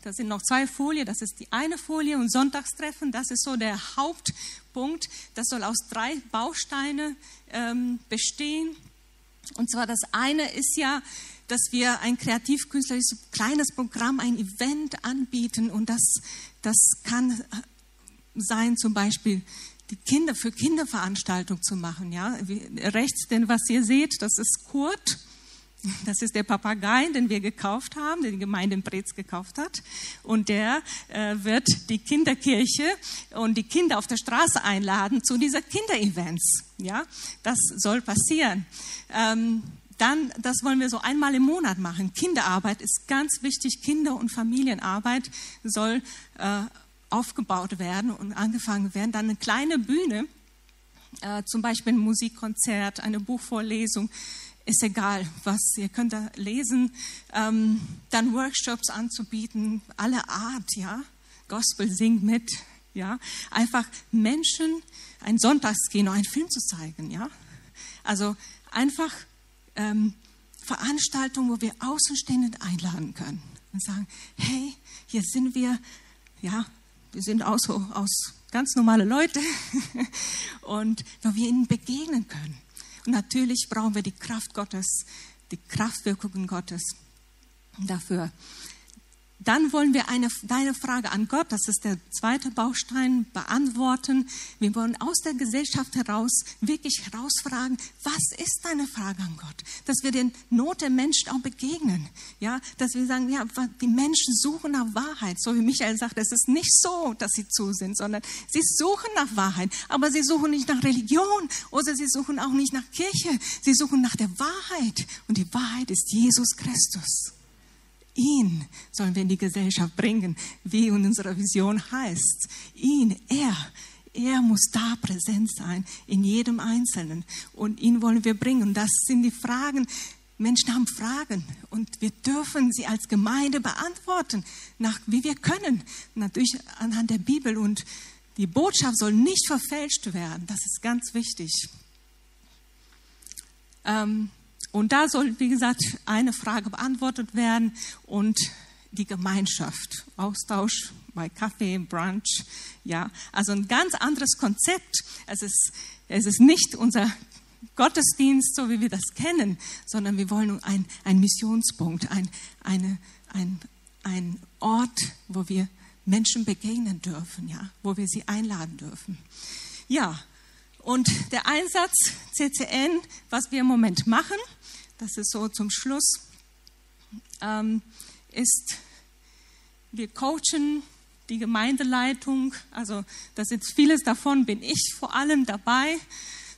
da sind noch zwei Folien. Das ist die eine Folie und Sonntagstreffen. Das ist so der Hauptpunkt. Das soll aus drei Bausteinen ähm, bestehen. Und zwar das eine ist ja dass wir ein kreativ-künstlerisches kleines Programm, ein Event anbieten und das, das kann sein zum Beispiel die Kinder für Kinderveranstaltung zu machen. Ja, rechts, denn was ihr seht, das ist Kurt. Das ist der Papagei, den wir gekauft haben, den die Gemeinde in Brez gekauft hat. Und der äh, wird die Kinderkirche und die Kinder auf der Straße einladen zu dieser Kinderevents. Ja, das soll passieren. Ähm, dann, das wollen wir so einmal im Monat machen. Kinderarbeit ist ganz wichtig. Kinder- und Familienarbeit soll äh, aufgebaut werden und angefangen werden. Dann eine kleine Bühne, äh, zum Beispiel ein Musikkonzert, eine Buchvorlesung, ist egal, was ihr könnt da lesen. Ähm, dann Workshops anzubieten, alle Art, ja. Gospel singt mit, ja. Einfach Menschen ein Sonntagskino, einen Film zu zeigen, ja. Also einfach ähm, Veranstaltungen, wo wir Außenstehende einladen können und sagen, hey, hier sind wir, ja, wir sind auch so aus ganz normale Leute und wo wir ihnen begegnen können. Und natürlich brauchen wir die Kraft Gottes, die Kraftwirkungen Gottes dafür. Dann wollen wir eine, deine Frage an Gott, das ist der zweite Baustein, beantworten. Wir wollen aus der Gesellschaft heraus wirklich herausfragen, was ist deine Frage an Gott? Dass wir den Not der Menschen auch begegnen. Ja, dass wir sagen, ja, die Menschen suchen nach Wahrheit. So wie Michael sagt, es ist nicht so, dass sie zu sind, sondern sie suchen nach Wahrheit. Aber sie suchen nicht nach Religion oder sie suchen auch nicht nach Kirche. Sie suchen nach der Wahrheit. Und die Wahrheit ist Jesus Christus. Ihn sollen wir in die Gesellschaft bringen, wie in unserer Vision heißt. Ihn, er, er muss da präsent sein, in jedem Einzelnen. Und ihn wollen wir bringen. Das sind die Fragen. Menschen haben Fragen und wir dürfen sie als Gemeinde beantworten, nach, wie wir können. Natürlich anhand der Bibel. Und die Botschaft soll nicht verfälscht werden. Das ist ganz wichtig. Ähm, und da soll, wie gesagt, eine Frage beantwortet werden und die Gemeinschaft, Austausch bei Kaffee, Brunch, ja, also ein ganz anderes Konzept. Es ist, es ist nicht unser Gottesdienst, so wie wir das kennen, sondern wir wollen ein, ein Missionspunkt, ein, eine, ein, ein Ort, wo wir Menschen begegnen dürfen, ja, wo wir sie einladen dürfen. Ja, und der Einsatz CCN, was wir im Moment machen, das ist so zum Schluss, ähm, ist, wir coachen die Gemeindeleitung, also das ist vieles davon, bin ich vor allem dabei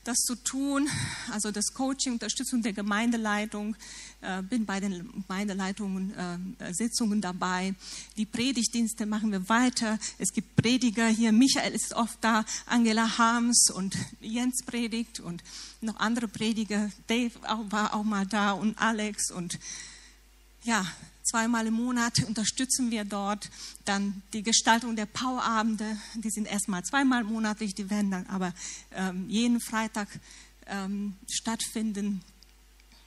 das zu tun, also das Coaching, Unterstützung der Gemeindeleitung, äh, bin bei den Gemeindeleitungen, äh, Sitzungen dabei. Die Predigtdienste machen wir weiter. Es gibt Prediger hier, Michael ist oft da, Angela Harms und Jens predigt und noch andere Prediger, Dave auch, war auch mal da und Alex und ja, zweimal im Monat unterstützen wir dort. Dann die Gestaltung der Powerabende, die sind erstmal zweimal monatlich, die werden dann aber ähm, jeden Freitag ähm, stattfinden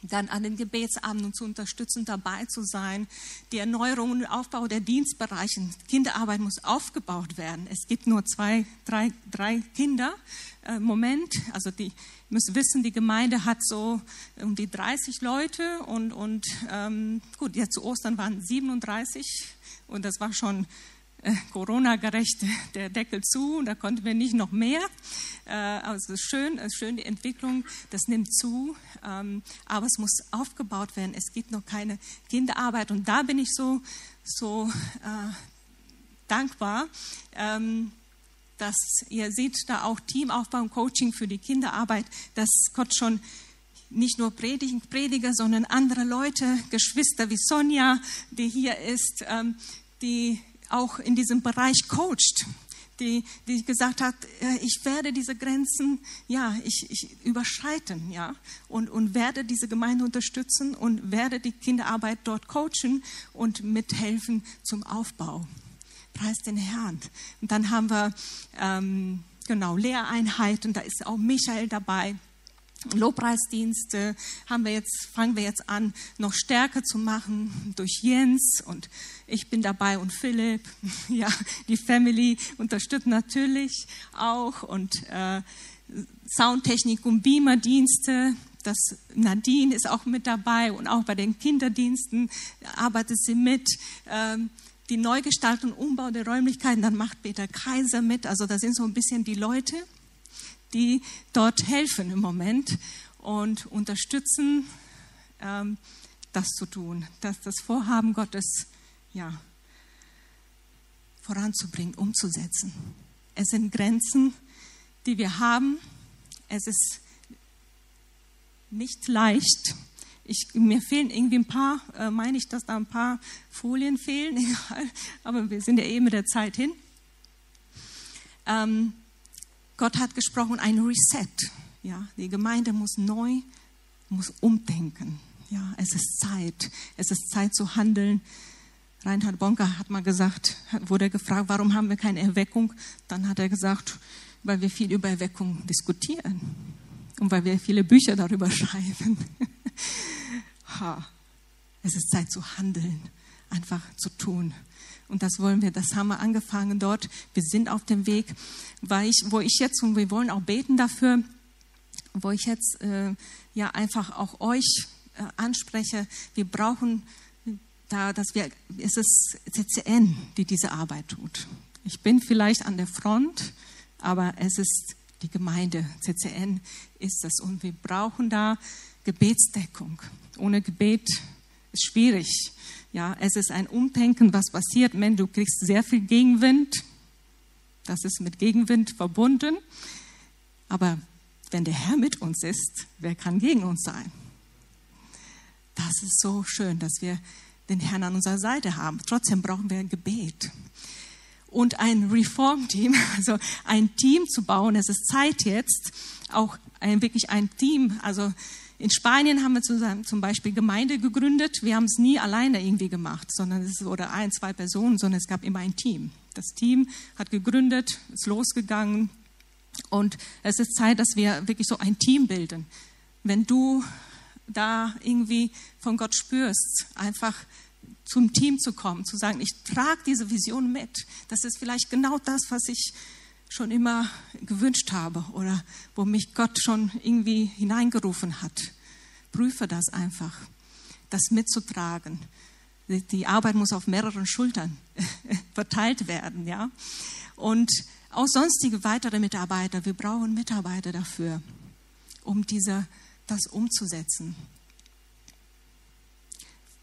dann an den Gebetsabenden zu unterstützen, dabei zu sein. Die Erneuerung und Aufbau der Dienstbereiche. Kinderarbeit muss aufgebaut werden. Es gibt nur zwei, drei, drei Kinder im Moment. Also die müssen wissen, die Gemeinde hat so um die 30 Leute und, und ähm, gut, jetzt zu Ostern waren 37 und das war schon äh, Corona-gerecht der Deckel zu da konnten wir nicht noch mehr. Äh, also schön, schön die Entwicklung, das nimmt zu, ähm, aber es muss aufgebaut werden. Es gibt noch keine Kinderarbeit und da bin ich so, so äh, dankbar. Ähm, dass ihr seht da auch Teamaufbau und Coaching für die Kinderarbeit, dass Gott schon nicht nur Prediger, sondern andere Leute, Geschwister wie Sonja, die hier ist, ähm, die auch in diesem Bereich coacht, die, die gesagt hat, äh, ich werde diese Grenzen, ja, ich, ich überschreiten, ja, und, und werde diese Gemeinde unterstützen und werde die Kinderarbeit dort coachen und mithelfen zum Aufbau. Preis den Herrn. Und dann haben wir, ähm, genau, Lehreinheit und da ist auch Michael dabei. Lobpreisdienste haben wir jetzt, fangen wir jetzt an, noch stärker zu machen durch Jens und ich bin dabei und Philipp. Ja, die Family unterstützt natürlich auch und äh, Soundtechnik und Beamerdienste. Das Nadine ist auch mit dabei und auch bei den Kinderdiensten arbeitet sie mit. Ähm, die Neugestaltung und Umbau der Räumlichkeiten, dann macht Peter Kaiser mit. Also da sind so ein bisschen die Leute, die dort helfen im Moment und unterstützen, ähm, das zu tun, dass das Vorhaben Gottes ja, voranzubringen, umzusetzen. Es sind Grenzen, die wir haben. Es ist nicht leicht. Ich, mir fehlen irgendwie ein paar, äh, meine ich, dass da ein paar Folien fehlen, egal, aber wir sind ja eben mit der Zeit hin. Ähm, Gott hat gesprochen, ein Reset. Ja, die Gemeinde muss neu, muss umdenken. Ja, es ist Zeit. Es ist Zeit zu handeln. Reinhard Bonker hat mal gesagt, wurde gefragt, warum haben wir keine Erweckung? Dann hat er gesagt, weil wir viel über Erweckung diskutieren und weil wir viele Bücher darüber schreiben. ha, es ist Zeit zu handeln, einfach zu tun. Und das wollen wir, das haben wir angefangen dort. Wir sind auf dem Weg, weil ich, wo ich jetzt, und wir wollen auch beten dafür, wo ich jetzt äh, ja einfach auch euch äh, anspreche, wir brauchen da, dass wir, es ist CCN, die diese Arbeit tut. Ich bin vielleicht an der Front, aber es ist die Gemeinde. CCN ist das und wir brauchen da Gebetsdeckung. Ohne Gebet ist schwierig. Ja, es ist ein Umdenken, was passiert, wenn du kriegst sehr viel Gegenwind. Das ist mit Gegenwind verbunden. Aber wenn der Herr mit uns ist, wer kann gegen uns sein? Das ist so schön, dass wir den Herrn an unserer Seite haben. Trotzdem brauchen wir ein Gebet. Und ein Reform-Team, also ein Team zu bauen. Es ist Zeit jetzt, auch ein, wirklich ein Team, also in Spanien haben wir zum Beispiel Gemeinde gegründet. Wir haben es nie alleine irgendwie gemacht, sondern es wurde ein, zwei Personen, sondern es gab immer ein Team. Das Team hat gegründet, ist losgegangen und es ist Zeit, dass wir wirklich so ein Team bilden. Wenn du da irgendwie von Gott spürst, einfach zum Team zu kommen, zu sagen, ich trage diese Vision mit. Das ist vielleicht genau das, was ich schon immer gewünscht habe oder wo mich Gott schon irgendwie hineingerufen hat. Prüfe das einfach, das mitzutragen. Die Arbeit muss auf mehreren Schultern verteilt werden, ja. Und auch sonstige weitere Mitarbeiter, wir brauchen Mitarbeiter dafür, um diese, das umzusetzen.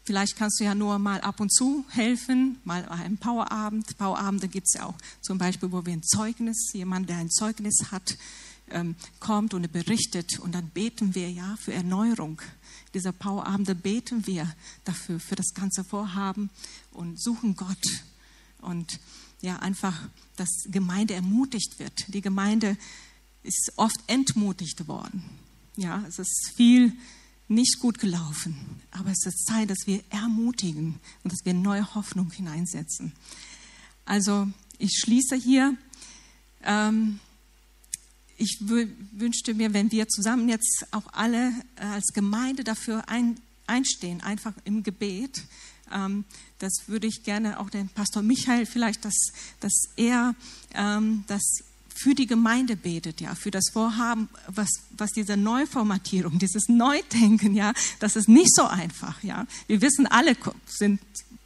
Vielleicht kannst du ja nur mal ab und zu helfen, mal einen Powerabend. Powerabende gibt es ja auch zum Beispiel, wo wir ein Zeugnis, jemand, der ein Zeugnis hat, ähm, kommt und berichtet und dann beten wir ja für Erneuerung. Dieser Powerabende beten wir dafür, für das ganze Vorhaben und suchen Gott und ja, einfach, dass Gemeinde ermutigt wird. Die Gemeinde ist oft entmutigt worden. Ja, es ist viel nicht gut gelaufen. Aber es ist Zeit, dass wir ermutigen und dass wir neue Hoffnung hineinsetzen. Also ich schließe hier. Ähm, ich wünschte mir, wenn wir zusammen jetzt auch alle äh, als Gemeinde dafür ein, einstehen, einfach im Gebet. Ähm, das würde ich gerne auch den Pastor Michael vielleicht, dass, dass er ähm, das für die Gemeinde betet, ja, für das Vorhaben, was, was diese Neuformatierung, dieses Neudenken, ja, das ist nicht so einfach, ja. Wir wissen alle, sind,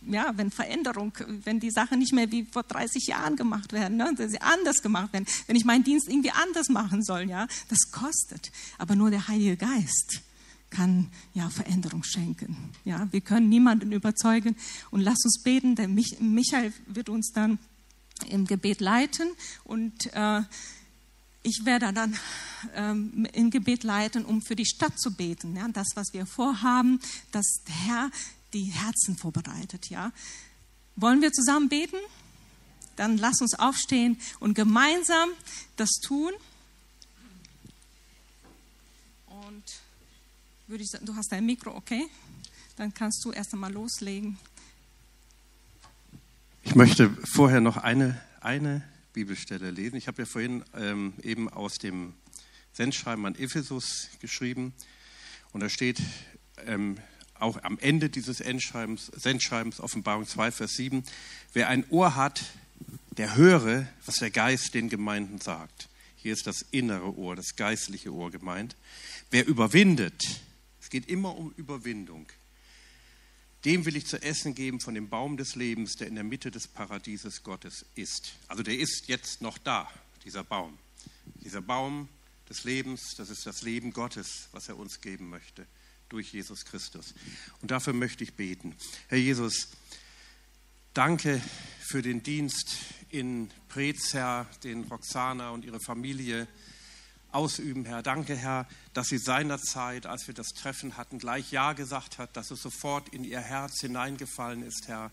ja, wenn Veränderung, wenn die Sachen nicht mehr wie vor 30 Jahren gemacht werden, ne, wenn sie anders gemacht werden, wenn ich meinen Dienst irgendwie anders machen soll, ja, das kostet. Aber nur der Heilige Geist kann ja Veränderung schenken. Ja, wir können niemanden überzeugen und lass uns beten, denn Michael wird uns dann im Gebet leiten und äh, ich werde dann ähm, im Gebet leiten, um für die Stadt zu beten. Ja, das, was wir vorhaben, dass der Herr die Herzen vorbereitet. Ja, wollen wir zusammen beten? Dann lass uns aufstehen und gemeinsam das tun. Und würde ich sagen, du hast dein Mikro, okay? Dann kannst du erst einmal loslegen. Ich möchte vorher noch eine, eine Bibelstelle lesen. Ich habe ja vorhin ähm, eben aus dem Sendschreiben an Ephesus geschrieben. Und da steht ähm, auch am Ende dieses Endschreibens, Sendschreibens, Offenbarung 2, Vers 7, wer ein Ohr hat, der höre, was der Geist den Gemeinden sagt. Hier ist das innere Ohr, das geistliche Ohr gemeint. Wer überwindet, es geht immer um Überwindung. Dem will ich zu essen geben von dem Baum des Lebens, der in der Mitte des Paradieses Gottes ist. Also der ist jetzt noch da, dieser Baum. Dieser Baum des Lebens, das ist das Leben Gottes, was er uns geben möchte durch Jesus Christus. Und dafür möchte ich beten. Herr Jesus, danke für den Dienst in Preetz, Herr, den Roxana und ihre Familie ausüben, Herr. Danke, Herr, dass sie seinerzeit, als wir das Treffen hatten, gleich Ja gesagt hat, dass es sofort in ihr Herz hineingefallen ist, Herr.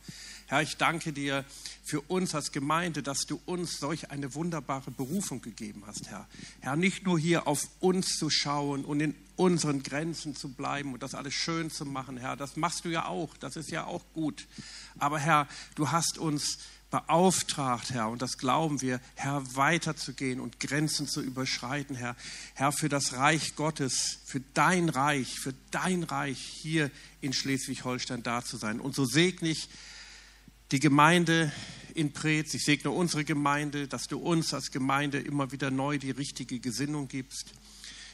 Herr, ich danke dir für uns als Gemeinde, dass du uns solch eine wunderbare Berufung gegeben hast, Herr. Herr, nicht nur hier auf uns zu schauen und in unseren Grenzen zu bleiben und das alles schön zu machen, Herr. Das machst du ja auch, das ist ja auch gut. Aber Herr, du hast uns beauftragt, Herr, und das glauben wir, Herr, weiterzugehen und Grenzen zu überschreiten, Herr. Herr, für das Reich Gottes, für dein Reich, für dein Reich hier in Schleswig-Holstein da zu sein. Und so segne ich die Gemeinde in Preetz, ich segne unsere Gemeinde, dass du uns als Gemeinde immer wieder neu die richtige Gesinnung gibst.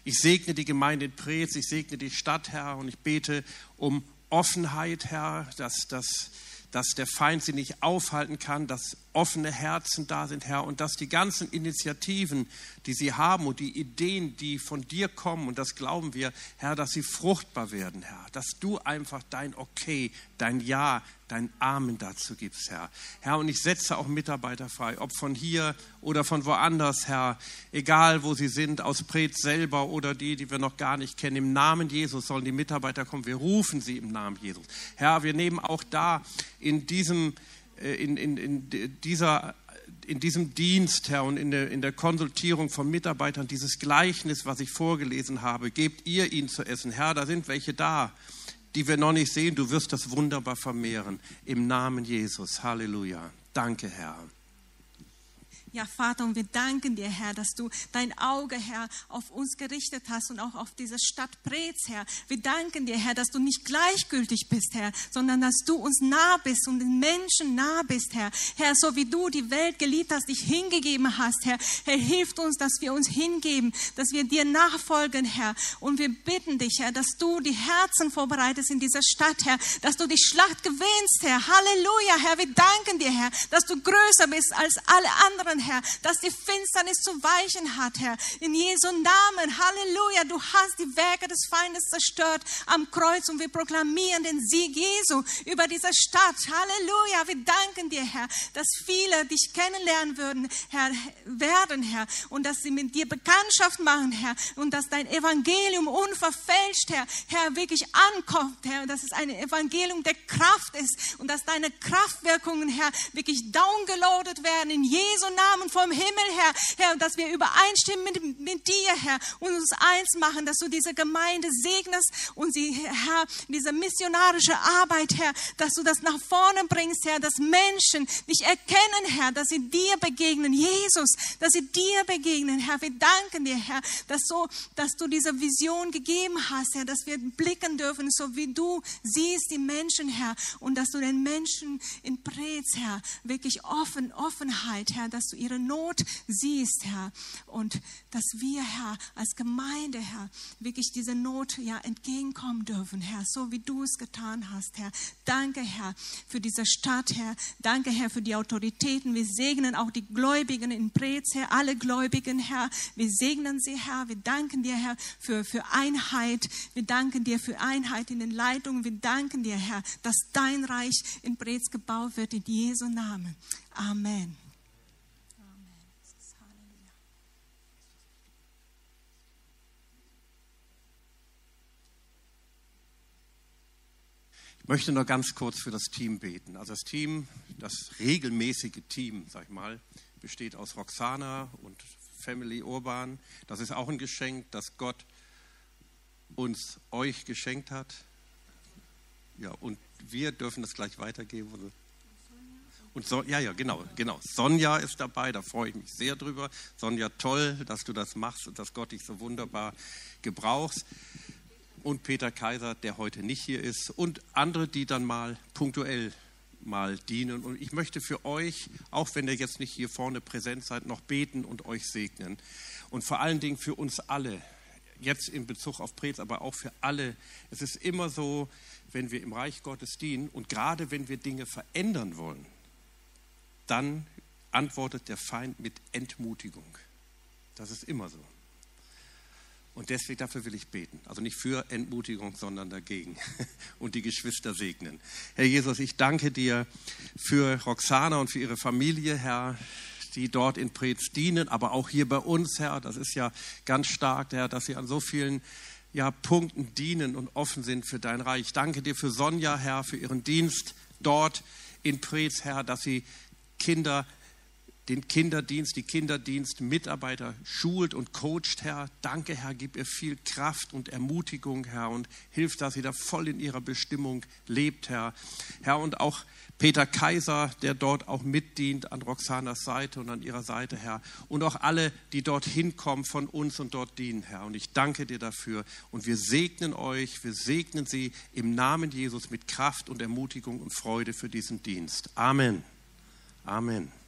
Ich segne die Gemeinde in Preetz, ich segne die Stadt, Herr, und ich bete um Offenheit, Herr, dass das dass der Feind sie nicht aufhalten kann, dass offene Herzen da sind, Herr, und dass die ganzen Initiativen, die sie haben und die Ideen, die von dir kommen, und das glauben wir, Herr, dass sie fruchtbar werden, Herr, dass du einfach dein Okay, dein Ja, dein Amen dazu gibst, Herr. Herr, und ich setze auch Mitarbeiter frei, ob von hier oder von woanders, Herr, egal wo sie sind, aus Preetz selber oder die, die wir noch gar nicht kennen. Im Namen Jesus sollen die Mitarbeiter kommen. Wir rufen sie im Namen Jesus. Herr, wir nehmen auch da in diesem in, in, in, dieser, in diesem Dienst, Herr, und in der, in der Konsultierung von Mitarbeitern dieses Gleichnis, was ich vorgelesen habe, gebt ihr ihnen zu essen. Herr, da sind welche da, die wir noch nicht sehen. Du wirst das wunderbar vermehren. Im Namen Jesus. Halleluja. Danke, Herr. Ja, Vater, und wir danken dir, Herr, dass du dein Auge, Herr, auf uns gerichtet hast und auch auf diese Stadt Preetz, Herr. Wir danken dir, Herr, dass du nicht gleichgültig bist, Herr, sondern dass du uns nah bist und den Menschen nah bist, Herr. Herr, so wie du die Welt geliebt hast, dich hingegeben hast, Herr. Herr, hilft uns, dass wir uns hingeben, dass wir dir nachfolgen, Herr. Und wir bitten dich, Herr, dass du die Herzen vorbereitest in dieser Stadt, Herr, dass du die Schlacht gewinnst, Herr. Halleluja, Herr. Wir danken dir, Herr, dass du größer bist als alle anderen, Herr, dass die Finsternis zu weichen hat, Herr. In Jesu Namen, Halleluja, du hast die Werke des Feindes zerstört am Kreuz und wir proklamieren den Sieg Jesu über diese Stadt. Halleluja, wir danken dir, Herr, dass viele dich kennenlernen würden, Herr, werden, Herr, und dass sie mit dir Bekanntschaft machen, Herr, und dass dein Evangelium unverfälscht, Herr, Herr, wirklich ankommt, Herr, dass es ein Evangelium der Kraft ist und dass deine Kraftwirkungen, Herr, wirklich downgeloadet werden in Jesu Namen. Namen vom Himmel, Herr, Herr, dass wir übereinstimmen mit, mit dir, Herr, und uns eins machen, dass du diese Gemeinde segnest und sie, Herr, diese missionarische Arbeit, Herr, dass du das nach vorne bringst, Herr, dass Menschen dich erkennen, Herr, dass sie dir begegnen, Jesus, dass sie dir begegnen, Herr. Wir danken dir, Herr, dass so, dass du diese Vision gegeben hast, Herr, dass wir blicken dürfen, so wie du siehst die Menschen, Herr, und dass du den Menschen in Prez, Herr, wirklich offen, Offenheit, Herr, dass du ihre Not siehst, Herr, und dass wir, Herr, als Gemeinde, Herr, wirklich diese Not, ja, entgegenkommen dürfen, Herr, so wie du es getan hast, Herr. Danke, Herr, für diese Stadt, Herr. Danke, Herr, für die Autoritäten. Wir segnen auch die Gläubigen in Prez, Herr, alle Gläubigen, Herr. Wir segnen sie, Herr. Wir danken dir, Herr, für, für Einheit. Wir danken dir für Einheit in den Leitungen. Wir danken dir, Herr, dass dein Reich in Brez gebaut wird, in Jesu Namen. Amen. Ich möchte nur ganz kurz für das Team beten. Also das Team, das regelmäßige Team, sag ich mal, besteht aus Roxana und Family Urban. Das ist auch ein Geschenk, das Gott uns euch geschenkt hat. Ja, und wir dürfen das gleich weitergeben. Und so, ja, ja, genau, genau. Sonja ist dabei, da freue ich mich sehr drüber. Sonja, toll, dass du das machst und dass Gott dich so wunderbar gebrauchst. Und Peter Kaiser, der heute nicht hier ist. Und andere, die dann mal punktuell mal dienen. Und ich möchte für euch, auch wenn ihr jetzt nicht hier vorne präsent seid, noch beten und euch segnen. Und vor allen Dingen für uns alle, jetzt in Bezug auf Prez, aber auch für alle. Es ist immer so, wenn wir im Reich Gottes dienen und gerade wenn wir Dinge verändern wollen, dann antwortet der Feind mit Entmutigung. Das ist immer so. Und deswegen dafür will ich beten. Also nicht für Entmutigung, sondern dagegen. Und die Geschwister segnen. Herr Jesus, ich danke dir für Roxana und für ihre Familie, Herr, die dort in Preetz dienen, aber auch hier bei uns, Herr. Das ist ja ganz stark, Herr, dass sie an so vielen ja, Punkten dienen und offen sind für dein Reich. Ich danke dir für Sonja, Herr, für ihren Dienst dort in Preetz, Herr, dass sie Kinder, den Kinderdienst, die Kinderdienstmitarbeiter schult und coacht, Herr. Danke, Herr, gib ihr viel Kraft und Ermutigung, Herr, und hilf, dass sie da voll in ihrer Bestimmung lebt, Herr. Herr, und auch Peter Kaiser, der dort auch mitdient an Roxanas Seite und an ihrer Seite, Herr. Und auch alle, die dort hinkommen von uns und dort dienen, Herr. Und ich danke dir dafür. Und wir segnen euch, wir segnen sie im Namen Jesus mit Kraft und Ermutigung und Freude für diesen Dienst. Amen. Amen.